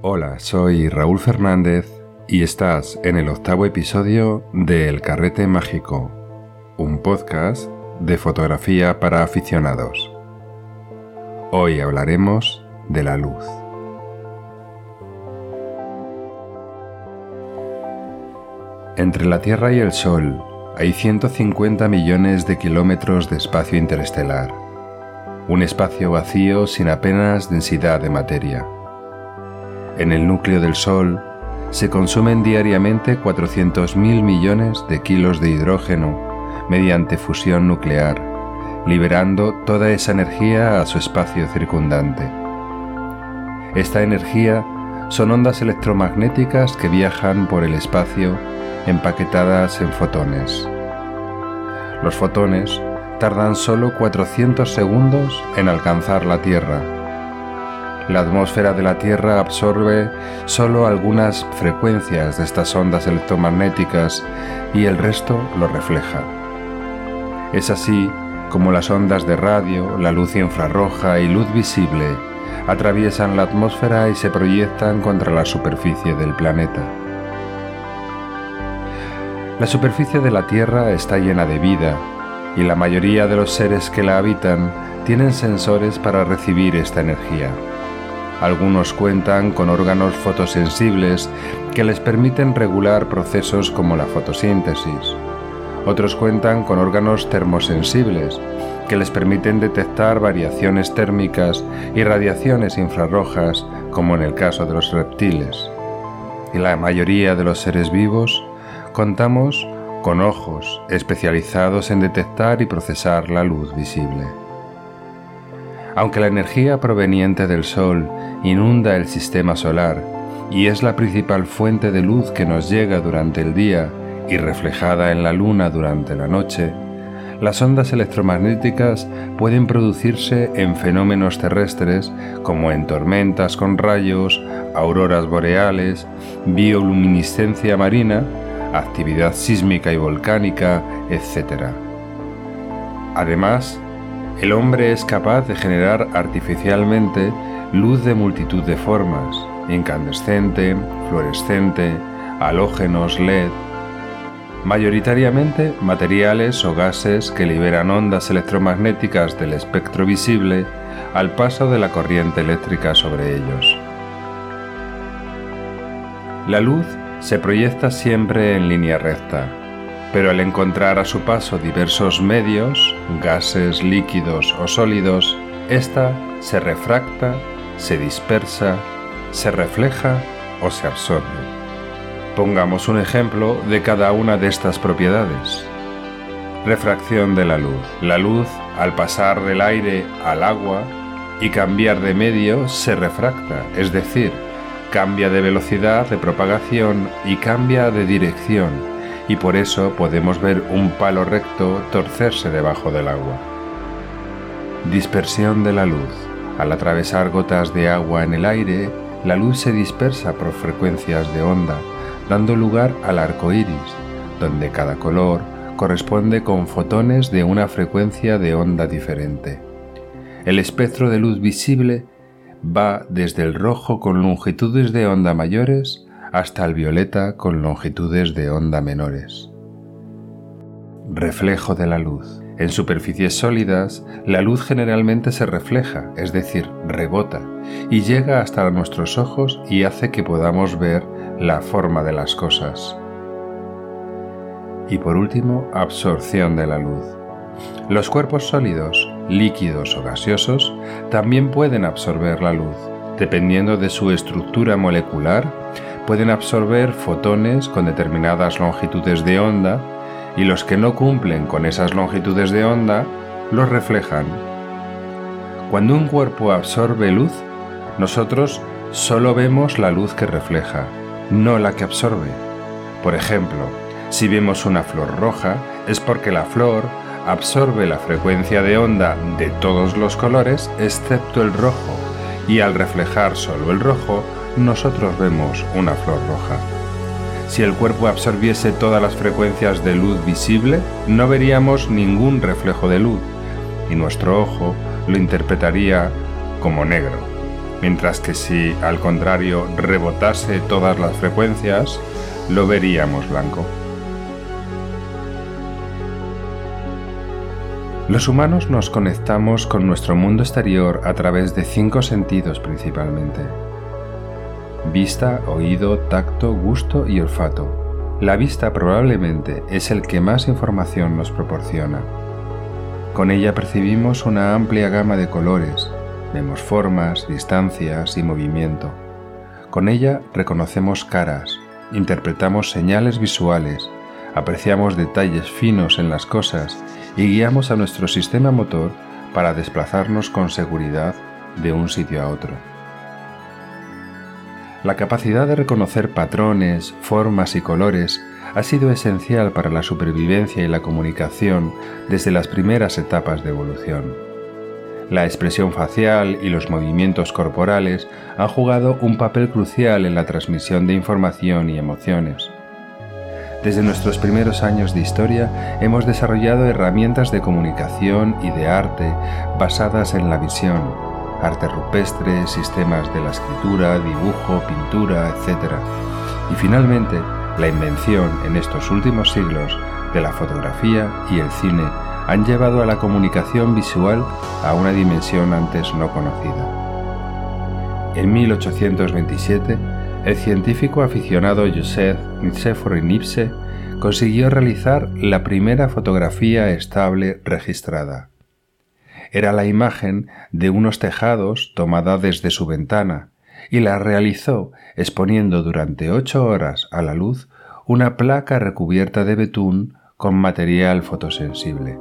Hola, soy Raúl Fernández y estás en el octavo episodio de El Carrete Mágico, un podcast de fotografía para aficionados. Hoy hablaremos de la luz. Entre la Tierra y el Sol hay 150 millones de kilómetros de espacio interestelar, un espacio vacío sin apenas densidad de materia. En el núcleo del Sol se consumen diariamente 400.000 millones de kilos de hidrógeno mediante fusión nuclear, liberando toda esa energía a su espacio circundante. Esta energía son ondas electromagnéticas que viajan por el espacio empaquetadas en fotones. Los fotones tardan solo 400 segundos en alcanzar la Tierra. La atmósfera de la Tierra absorbe solo algunas frecuencias de estas ondas electromagnéticas y el resto lo refleja. Es así como las ondas de radio, la luz infrarroja y luz visible atraviesan la atmósfera y se proyectan contra la superficie del planeta. La superficie de la Tierra está llena de vida y la mayoría de los seres que la habitan tienen sensores para recibir esta energía. Algunos cuentan con órganos fotosensibles que les permiten regular procesos como la fotosíntesis. Otros cuentan con órganos termosensibles que les permiten detectar variaciones térmicas y radiaciones infrarrojas como en el caso de los reptiles. Y la mayoría de los seres vivos contamos con ojos especializados en detectar y procesar la luz visible. Aunque la energía proveniente del Sol inunda el sistema solar y es la principal fuente de luz que nos llega durante el día y reflejada en la Luna durante la noche, las ondas electromagnéticas pueden producirse en fenómenos terrestres como en tormentas con rayos, auroras boreales, bioluminiscencia marina actividad sísmica y volcánica, etc. Además, el hombre es capaz de generar artificialmente luz de multitud de formas, incandescente, fluorescente, halógenos LED, mayoritariamente materiales o gases que liberan ondas electromagnéticas del espectro visible al paso de la corriente eléctrica sobre ellos. La luz se proyecta siempre en línea recta, pero al encontrar a su paso diversos medios, gases, líquidos o sólidos, ésta se refracta, se dispersa, se refleja o se absorbe. Pongamos un ejemplo de cada una de estas propiedades. Refracción de la luz. La luz, al pasar del aire al agua y cambiar de medio, se refracta, es decir, cambia de velocidad de propagación y cambia de dirección, y por eso podemos ver un palo recto torcerse debajo del agua. Dispersión de la luz. Al atravesar gotas de agua en el aire, la luz se dispersa por frecuencias de onda, dando lugar al arco iris, donde cada color corresponde con fotones de una frecuencia de onda diferente. El espectro de luz visible va desde el rojo con longitudes de onda mayores hasta el violeta con longitudes de onda menores. Reflejo de la luz. En superficies sólidas, la luz generalmente se refleja, es decir, rebota, y llega hasta nuestros ojos y hace que podamos ver la forma de las cosas. Y por último, absorción de la luz. Los cuerpos sólidos, líquidos o gaseosos, también pueden absorber la luz. Dependiendo de su estructura molecular, pueden absorber fotones con determinadas longitudes de onda y los que no cumplen con esas longitudes de onda los reflejan. Cuando un cuerpo absorbe luz, nosotros solo vemos la luz que refleja, no la que absorbe. Por ejemplo, si vemos una flor roja, es porque la flor absorbe la frecuencia de onda de todos los colores excepto el rojo y al reflejar solo el rojo nosotros vemos una flor roja. Si el cuerpo absorbiese todas las frecuencias de luz visible, no veríamos ningún reflejo de luz y nuestro ojo lo interpretaría como negro. mientras que si al contrario rebotase todas las frecuencias, lo veríamos blanco. Los humanos nos conectamos con nuestro mundo exterior a través de cinco sentidos principalmente. Vista, oído, tacto, gusto y olfato. La vista probablemente es el que más información nos proporciona. Con ella percibimos una amplia gama de colores, vemos formas, distancias y movimiento. Con ella reconocemos caras, interpretamos señales visuales, apreciamos detalles finos en las cosas y guiamos a nuestro sistema motor para desplazarnos con seguridad de un sitio a otro. La capacidad de reconocer patrones, formas y colores ha sido esencial para la supervivencia y la comunicación desde las primeras etapas de evolución. La expresión facial y los movimientos corporales han jugado un papel crucial en la transmisión de información y emociones. Desde nuestros primeros años de historia hemos desarrollado herramientas de comunicación y de arte basadas en la visión, arte rupestre, sistemas de la escritura, dibujo, pintura, etc. Y finalmente, la invención en estos últimos siglos de la fotografía y el cine han llevado a la comunicación visual a una dimensión antes no conocida. En 1827, el científico aficionado Joseph Nicephore Nipse consiguió realizar la primera fotografía estable registrada. Era la imagen de unos tejados tomada desde su ventana y la realizó exponiendo durante ocho horas a la luz una placa recubierta de betún con material fotosensible.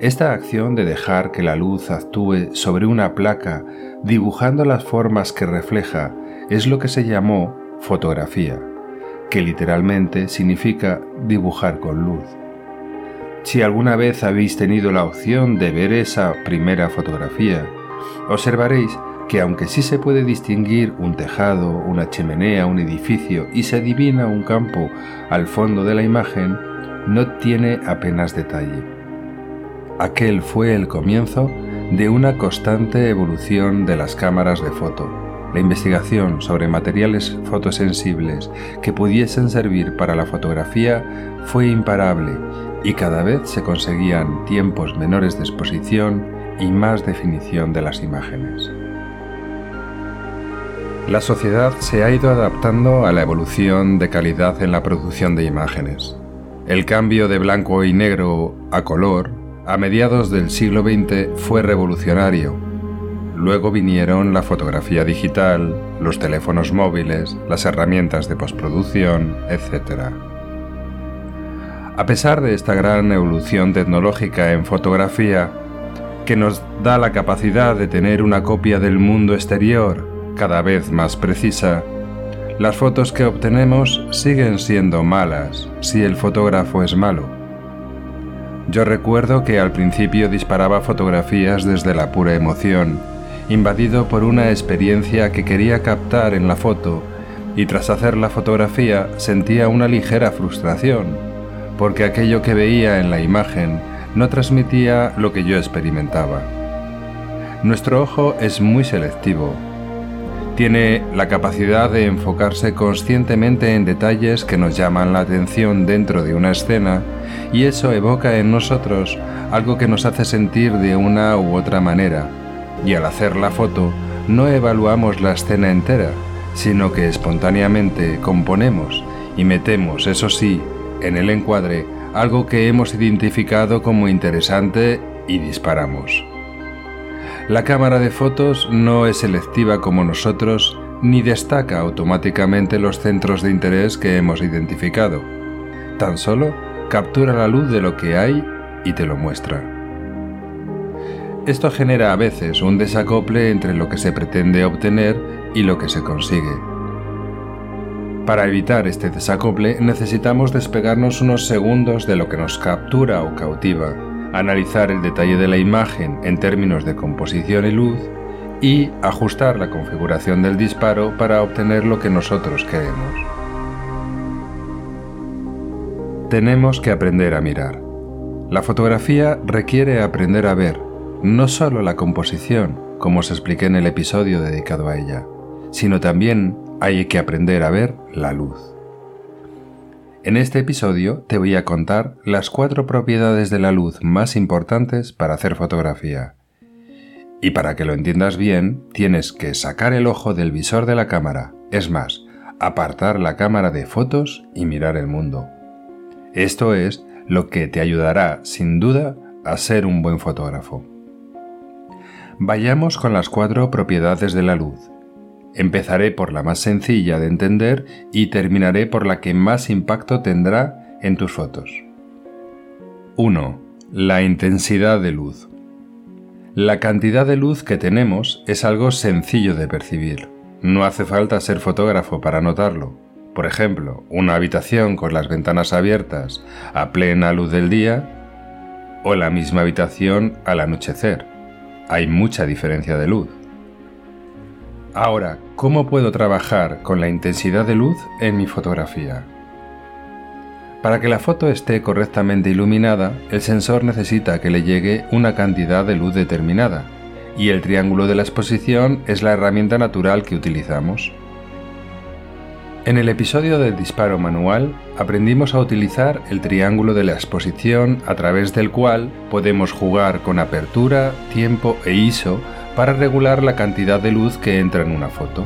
Esta acción de dejar que la luz actúe sobre una placa dibujando las formas que refleja es lo que se llamó fotografía, que literalmente significa dibujar con luz. Si alguna vez habéis tenido la opción de ver esa primera fotografía, observaréis que aunque sí se puede distinguir un tejado, una chimenea, un edificio y se adivina un campo al fondo de la imagen, no tiene apenas detalle. Aquel fue el comienzo de una constante evolución de las cámaras de foto la investigación sobre materiales fotosensibles que pudiesen servir para la fotografía fue imparable y cada vez se conseguían tiempos menores de exposición y más definición de las imágenes. La sociedad se ha ido adaptando a la evolución de calidad en la producción de imágenes. El cambio de blanco y negro a color a mediados del siglo XX fue revolucionario Luego vinieron la fotografía digital, los teléfonos móviles, las herramientas de postproducción, etc. A pesar de esta gran evolución tecnológica en fotografía, que nos da la capacidad de tener una copia del mundo exterior cada vez más precisa, las fotos que obtenemos siguen siendo malas si el fotógrafo es malo. Yo recuerdo que al principio disparaba fotografías desde la pura emoción, invadido por una experiencia que quería captar en la foto y tras hacer la fotografía sentía una ligera frustración, porque aquello que veía en la imagen no transmitía lo que yo experimentaba. Nuestro ojo es muy selectivo. Tiene la capacidad de enfocarse conscientemente en detalles que nos llaman la atención dentro de una escena y eso evoca en nosotros algo que nos hace sentir de una u otra manera y al hacer la foto no evaluamos la escena entera, sino que espontáneamente componemos y metemos, eso sí, en el encuadre algo que hemos identificado como interesante y disparamos. La cámara de fotos no es selectiva como nosotros ni destaca automáticamente los centros de interés que hemos identificado. Tan solo captura la luz de lo que hay y te lo muestra. Esto genera a veces un desacople entre lo que se pretende obtener y lo que se consigue. Para evitar este desacople necesitamos despegarnos unos segundos de lo que nos captura o cautiva, analizar el detalle de la imagen en términos de composición y luz y ajustar la configuración del disparo para obtener lo que nosotros queremos. Tenemos que aprender a mirar. La fotografía requiere aprender a ver, no solo la composición, como os expliqué en el episodio dedicado a ella, sino también hay que aprender a ver la luz. En este episodio te voy a contar las cuatro propiedades de la luz más importantes para hacer fotografía. Y para que lo entiendas bien, tienes que sacar el ojo del visor de la cámara, es más, apartar la cámara de fotos y mirar el mundo. Esto es lo que te ayudará, sin duda, a ser un buen fotógrafo. Vayamos con las cuatro propiedades de la luz. Empezaré por la más sencilla de entender y terminaré por la que más impacto tendrá en tus fotos. 1. La intensidad de luz. La cantidad de luz que tenemos es algo sencillo de percibir. No hace falta ser fotógrafo para notarlo. Por ejemplo, una habitación con las ventanas abiertas a plena luz del día o la misma habitación al anochecer. Hay mucha diferencia de luz. Ahora, ¿cómo puedo trabajar con la intensidad de luz en mi fotografía? Para que la foto esté correctamente iluminada, el sensor necesita que le llegue una cantidad de luz determinada, y el triángulo de la exposición es la herramienta natural que utilizamos. En el episodio del disparo manual aprendimos a utilizar el triángulo de la exposición a través del cual podemos jugar con apertura, tiempo e ISO para regular la cantidad de luz que entra en una foto.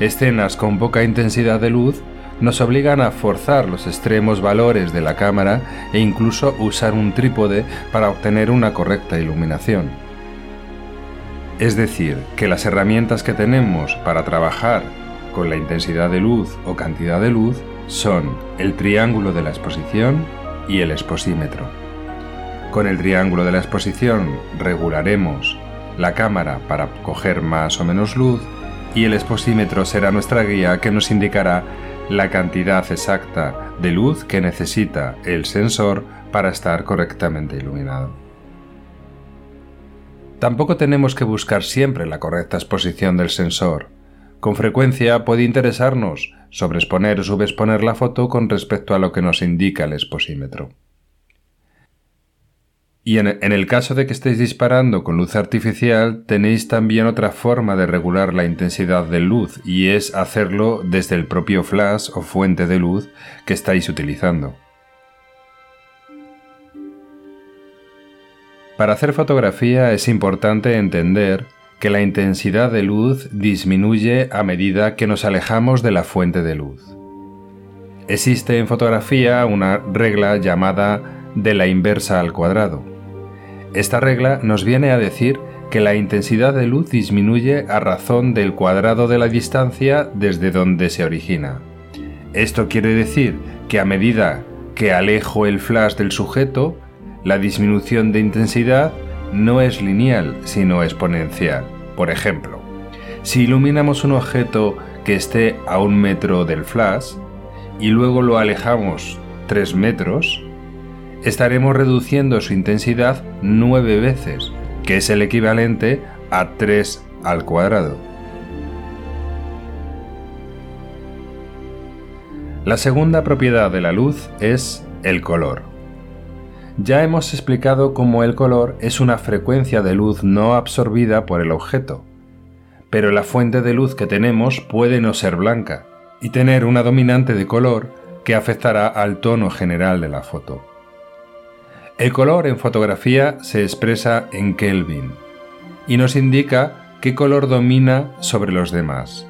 Escenas con poca intensidad de luz nos obligan a forzar los extremos valores de la cámara e incluso usar un trípode para obtener una correcta iluminación. Es decir, que las herramientas que tenemos para trabajar con la intensidad de luz o cantidad de luz son el triángulo de la exposición y el exposímetro. Con el triángulo de la exposición regularemos la cámara para coger más o menos luz y el exposímetro será nuestra guía que nos indicará la cantidad exacta de luz que necesita el sensor para estar correctamente iluminado. Tampoco tenemos que buscar siempre la correcta exposición del sensor, con frecuencia puede interesarnos sobreexponer o subexponer la foto con respecto a lo que nos indica el exposímetro. Y en, el caso de que estéis disparando con luz artificial, tenéis también otra forma de regular la intensidad de luz y es hacerlo desde el propio flash o fuente de luz que estáis utilizando. Para hacer fotografía es importante entender que la intensidad de luz disminuye a medida que nos alejamos de la fuente de luz. Existe en fotografía una regla llamada de la inversa al cuadrado. Esta regla nos viene a decir que la intensidad de luz disminuye a razón del cuadrado de la distancia desde donde se origina. Esto quiere decir que a medida que alejo el flash del sujeto, la disminución de intensidad no es lineal, sino exponencial. Por ejemplo, si iluminamos un objeto que esté a un metro del flash y luego lo alejamos 3 metros, estaremos reduciendo su intensidad 9 veces, que es el equivalente a 3 al cuadrado. La segunda propiedad de la luz es el color. Ya hemos explicado cómo el color es una frecuencia de luz no absorbida por el objeto, pero la fuente de luz que tenemos puede no ser blanca y tener una dominante de color que afectará al tono general de la foto. El color en fotografía se expresa en Kelvin y nos indica qué color domina sobre los demás.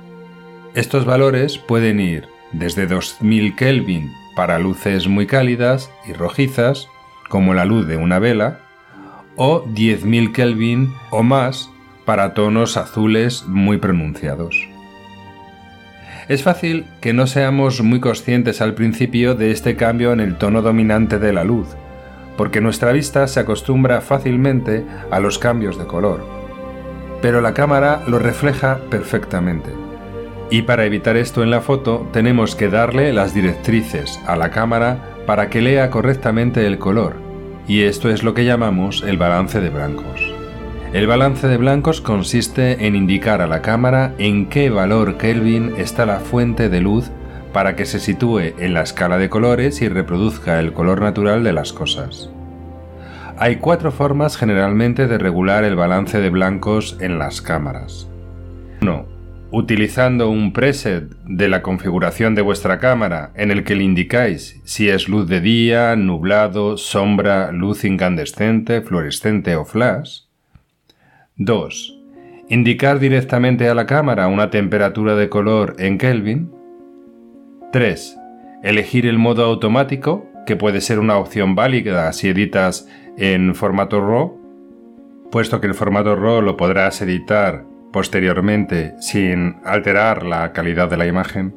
Estos valores pueden ir desde 2000 Kelvin para luces muy cálidas y rojizas como la luz de una vela, o 10.000 Kelvin o más para tonos azules muy pronunciados. Es fácil que no seamos muy conscientes al principio de este cambio en el tono dominante de la luz, porque nuestra vista se acostumbra fácilmente a los cambios de color. Pero la cámara lo refleja perfectamente. Y para evitar esto en la foto tenemos que darle las directrices a la cámara para que lea correctamente el color, y esto es lo que llamamos el balance de blancos. El balance de blancos consiste en indicar a la cámara en qué valor Kelvin está la fuente de luz para que se sitúe en la escala de colores y reproduzca el color natural de las cosas. Hay cuatro formas generalmente de regular el balance de blancos en las cámaras. 1. Utilizando un preset de la configuración de vuestra cámara en el que le indicáis si es luz de día, nublado, sombra, luz incandescente, fluorescente o flash. 2. Indicar directamente a la cámara una temperatura de color en Kelvin. 3. Elegir el modo automático, que puede ser una opción válida si editas en formato RAW, puesto que el formato RAW lo podrás editar posteriormente sin alterar la calidad de la imagen.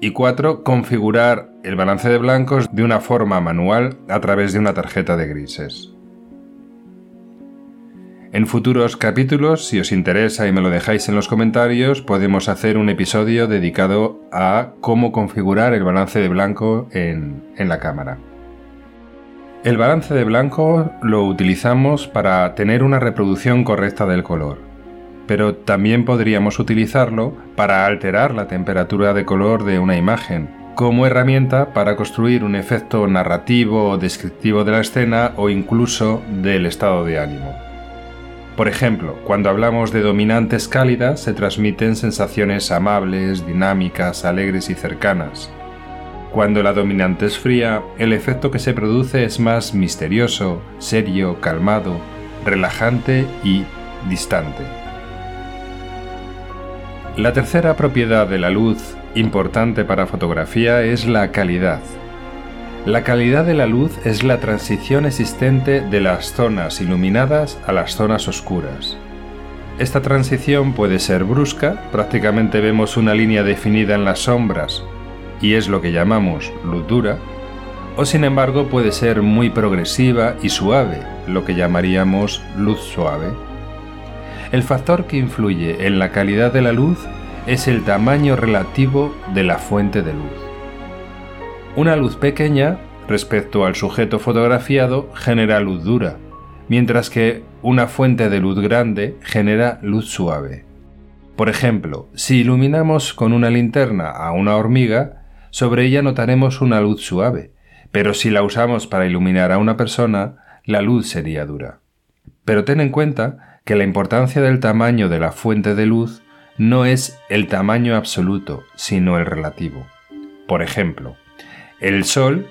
Y 4. Configurar el balance de blancos de una forma manual a través de una tarjeta de grises. En futuros capítulos, si os interesa y me lo dejáis en los comentarios, podemos hacer un episodio dedicado a cómo configurar el balance de blanco en, la cámara. El balance de blanco lo utilizamos para tener una reproducción correcta del color, pero también podríamos utilizarlo para alterar la temperatura de color de una imagen, como herramienta para construir un efecto narrativo o descriptivo de la escena o incluso del estado de ánimo. Por ejemplo, cuando hablamos de dominantes cálidas se transmiten sensaciones amables, dinámicas, alegres y cercanas, cuando la dominante es fría, el efecto que se produce es más misterioso, serio, calmado, relajante y distante. La tercera propiedad de la luz importante para fotografía es la calidad. La calidad de la luz es la transición existente de las zonas iluminadas a las zonas oscuras. Esta transición puede ser brusca, prácticamente vemos una línea definida en las sombras y es lo que llamamos luz dura, o sin embargo puede ser muy progresiva y suave, lo que llamaríamos luz suave. El factor que influye en la calidad de la luz es el tamaño relativo de la fuente de luz. Una luz pequeña respecto al sujeto fotografiado genera luz dura, mientras que una fuente de luz grande genera luz suave. Por ejemplo, si iluminamos con una linterna a una hormiga, sobre ella notaremos una luz suave, pero si la usamos para iluminar a una persona, la luz sería dura. Pero ten en cuenta que la importancia del tamaño de la fuente de luz no es el tamaño absoluto, sino el relativo. Por ejemplo, el Sol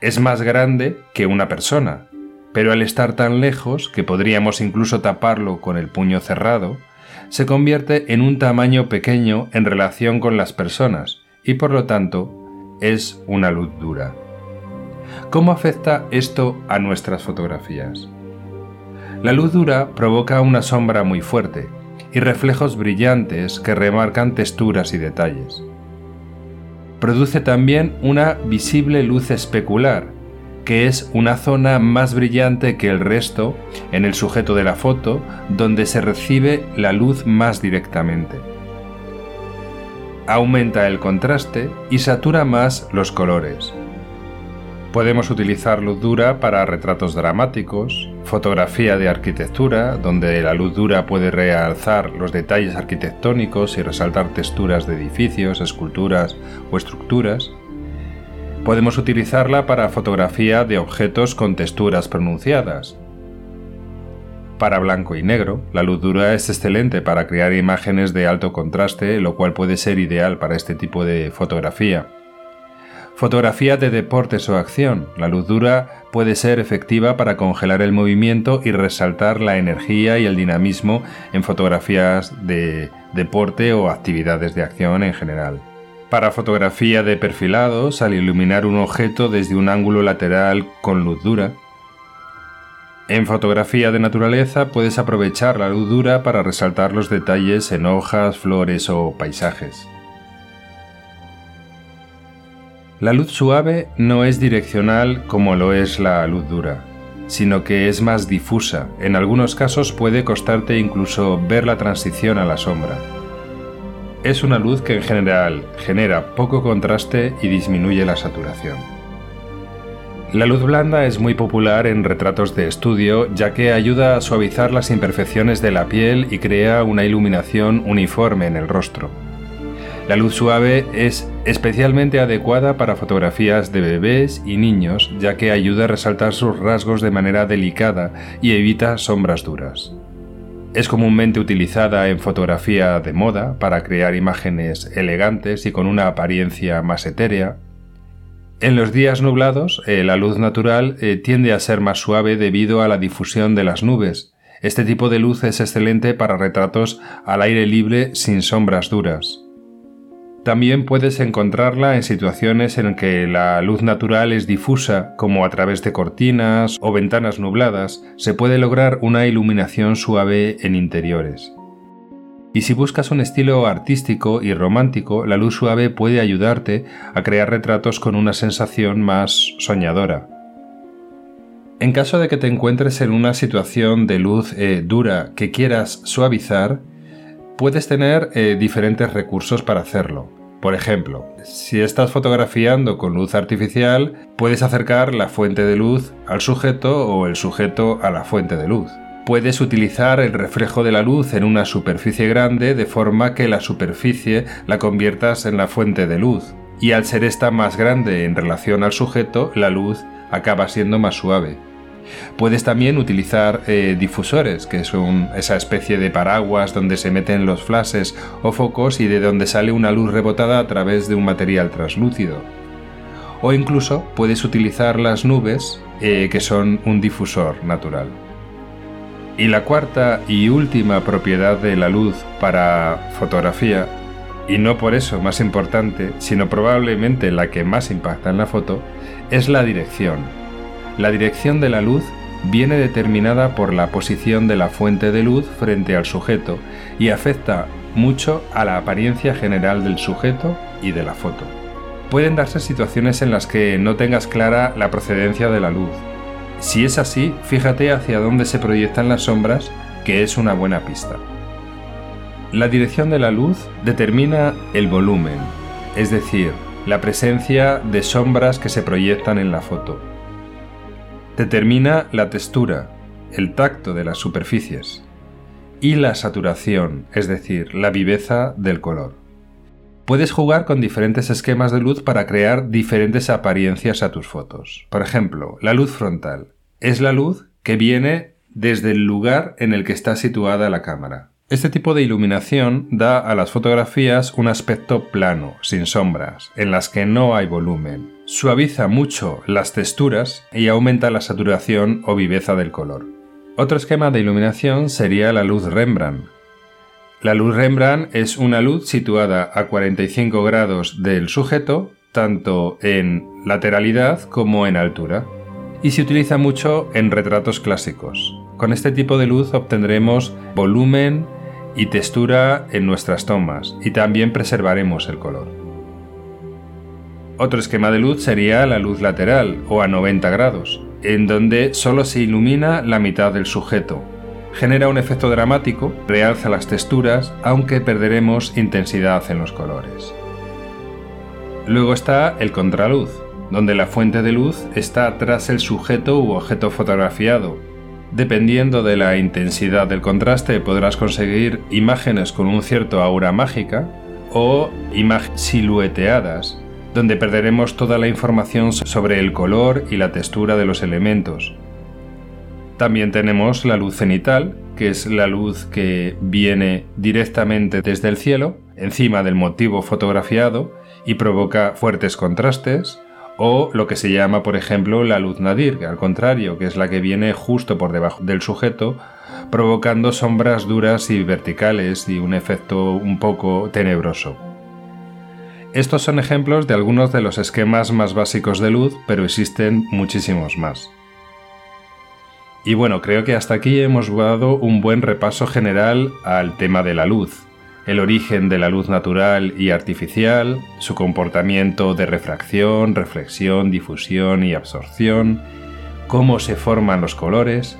es más grande que una persona, pero al estar tan lejos que podríamos incluso taparlo con el puño cerrado, se convierte en un tamaño pequeño en relación con las personas y por lo tanto es una luz dura. ¿Cómo afecta esto a nuestras fotografías? La luz dura provoca una sombra muy fuerte y reflejos brillantes que remarcan texturas y detalles. Produce también una visible luz especular, que es una zona más brillante que el resto en el sujeto de la foto donde se recibe la luz más directamente aumenta el contraste y satura más los colores. Podemos utilizar luz dura para retratos dramáticos, fotografía de arquitectura, donde la luz dura puede realzar los detalles arquitectónicos y resaltar texturas de edificios, esculturas o estructuras. Podemos utilizarla para fotografía de objetos con texturas pronunciadas, para blanco y negro, la luz dura es excelente para crear imágenes de alto contraste, lo cual puede ser ideal para este tipo de fotografía. Fotografía de deportes o acción. La luz dura puede ser efectiva para congelar el movimiento y resaltar la energía y el dinamismo en fotografías de deporte o actividades de acción en general. Para fotografía de perfilados, al iluminar un objeto desde un ángulo lateral con luz dura, en fotografía de naturaleza puedes aprovechar la luz dura para resaltar los detalles en hojas, flores o paisajes. La luz suave no es direccional como lo es la luz dura, sino que es más difusa. En algunos casos puede costarte incluso ver la transición a la sombra. Es una luz que en general genera poco contraste y disminuye la saturación. La luz blanda es muy popular en retratos de estudio ya que ayuda a suavizar las imperfecciones de la piel y crea una iluminación uniforme en el rostro. La luz suave es especialmente adecuada para fotografías de bebés y niños, ya que ayuda a resaltar sus rasgos de manera delicada y evita sombras duras. Es comúnmente utilizada en fotografía de moda para crear imágenes elegantes y con una apariencia más etérea. En los días nublados, eh, la luz natural eh, tiende a ser más suave debido a la difusión de las nubes. Este tipo de luz es excelente para retratos al aire libre sin sombras duras. También puedes encontrarla en situaciones en que la luz natural es difusa, como a través de cortinas o ventanas nubladas, se puede lograr una iluminación suave en interiores. Y si buscas un estilo artístico y romántico, la luz suave puede ayudarte a crear retratos con una sensación más soñadora. En caso de que te encuentres en una situación de luz eh, dura que quieras suavizar, puedes tener eh, diferentes recursos para hacerlo. Por ejemplo, si estás fotografiando con luz artificial, puedes acercar la fuente de luz al sujeto o el sujeto a la fuente de luz. Puedes utilizar el reflejo de la luz en una superficie grande de forma que la superficie la conviertas en la fuente de luz. Y al ser esta más grande en relación al sujeto, la luz acaba siendo más suave. Puedes también utilizar eh, difusores, que son esa especie de paraguas donde se meten los flashes o focos y de donde sale una luz rebotada a través de un material translúcido. O incluso puedes utilizar las nubes, eh, que son un difusor natural. Y la cuarta y última propiedad de la luz para fotografía, y no por eso más importante, sino probablemente la que más impacta en la foto, es la dirección la dirección de la luz viene determinada por la posición de la fuente de luz frente al sujeto y afecta mucho a la apariencia general del sujeto y de la foto. Pueden darse situaciones en las que no tengas clara la procedencia de la luz. Si es así, fíjate hacia dónde se proyectan las sombras, que es una buena pista. La dirección de la luz determina el volumen, es decir, la presencia de sombras que se proyectan en la foto. Determina la textura, el tacto de las superficies y la saturación, es decir, la viveza del color. Puedes jugar con diferentes esquemas de luz para crear diferentes apariencias a tus fotos. Por ejemplo, la luz frontal es la luz que viene desde el lugar en el que está situada la cámara. Este tipo de iluminación da a las fotografías un aspecto plano, sin sombras, en las que no hay volumen. Suaviza mucho las texturas y aumenta la saturación o viveza del color. Otro esquema de iluminación sería la luz Rembrandt. La luz Rembrandt es una luz situada a 45 grados del sujeto, tanto en lateralidad como en altura, y se utiliza mucho en retratos clásicos. Con este tipo de luz obtendremos volumen, y textura en nuestras tomas y también preservaremos el color. Otro esquema de luz sería la luz lateral o a 90 grados, en donde solo se ilumina la mitad del sujeto. Genera un efecto dramático, realza las texturas, aunque perderemos intensidad en los colores. Luego está el contraluz, donde la fuente de luz está tras el sujeto u objeto fotografiado, Dependiendo de la intensidad del contraste podrás conseguir imágenes con un cierto aura mágica o imágenes silueteadas, donde perderemos toda la información sobre el color y la textura de los elementos. También tenemos la luz cenital, que es la luz que viene directamente desde el cielo, encima del motivo fotografiado, y provoca fuertes contrastes, o lo que se llama, por ejemplo, la luz nadir, al contrario, que es la que viene justo por debajo del sujeto, provocando sombras duras y verticales y un efecto un poco tenebroso. Estos son ejemplos de algunos de los esquemas más básicos de luz, pero existen muchísimos más. Y bueno, creo que hasta aquí hemos dado un buen repaso general al tema de la luz el origen de la luz natural y artificial, su comportamiento de refracción, reflexión, difusión y absorción, cómo se forman los colores,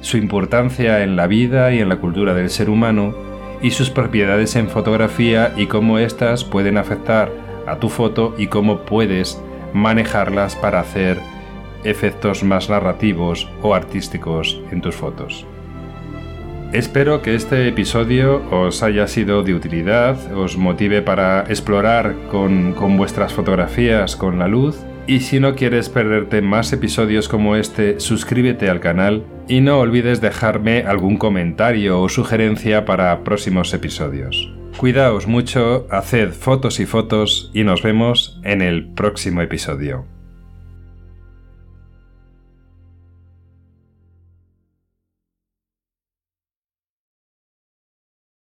su importancia en la vida y en la cultura del ser humano y sus propiedades en fotografía y cómo éstas pueden afectar a tu foto y cómo puedes manejarlas para hacer efectos más narrativos o artísticos en tus fotos. Espero que este episodio os haya sido de utilidad, os motive para explorar con, con vuestras fotografías con la luz y si no quieres perderte más episodios como este, suscríbete al canal y no olvides dejarme algún comentario o sugerencia para próximos episodios. Cuidaos mucho, haced fotos y fotos y nos vemos en el próximo episodio.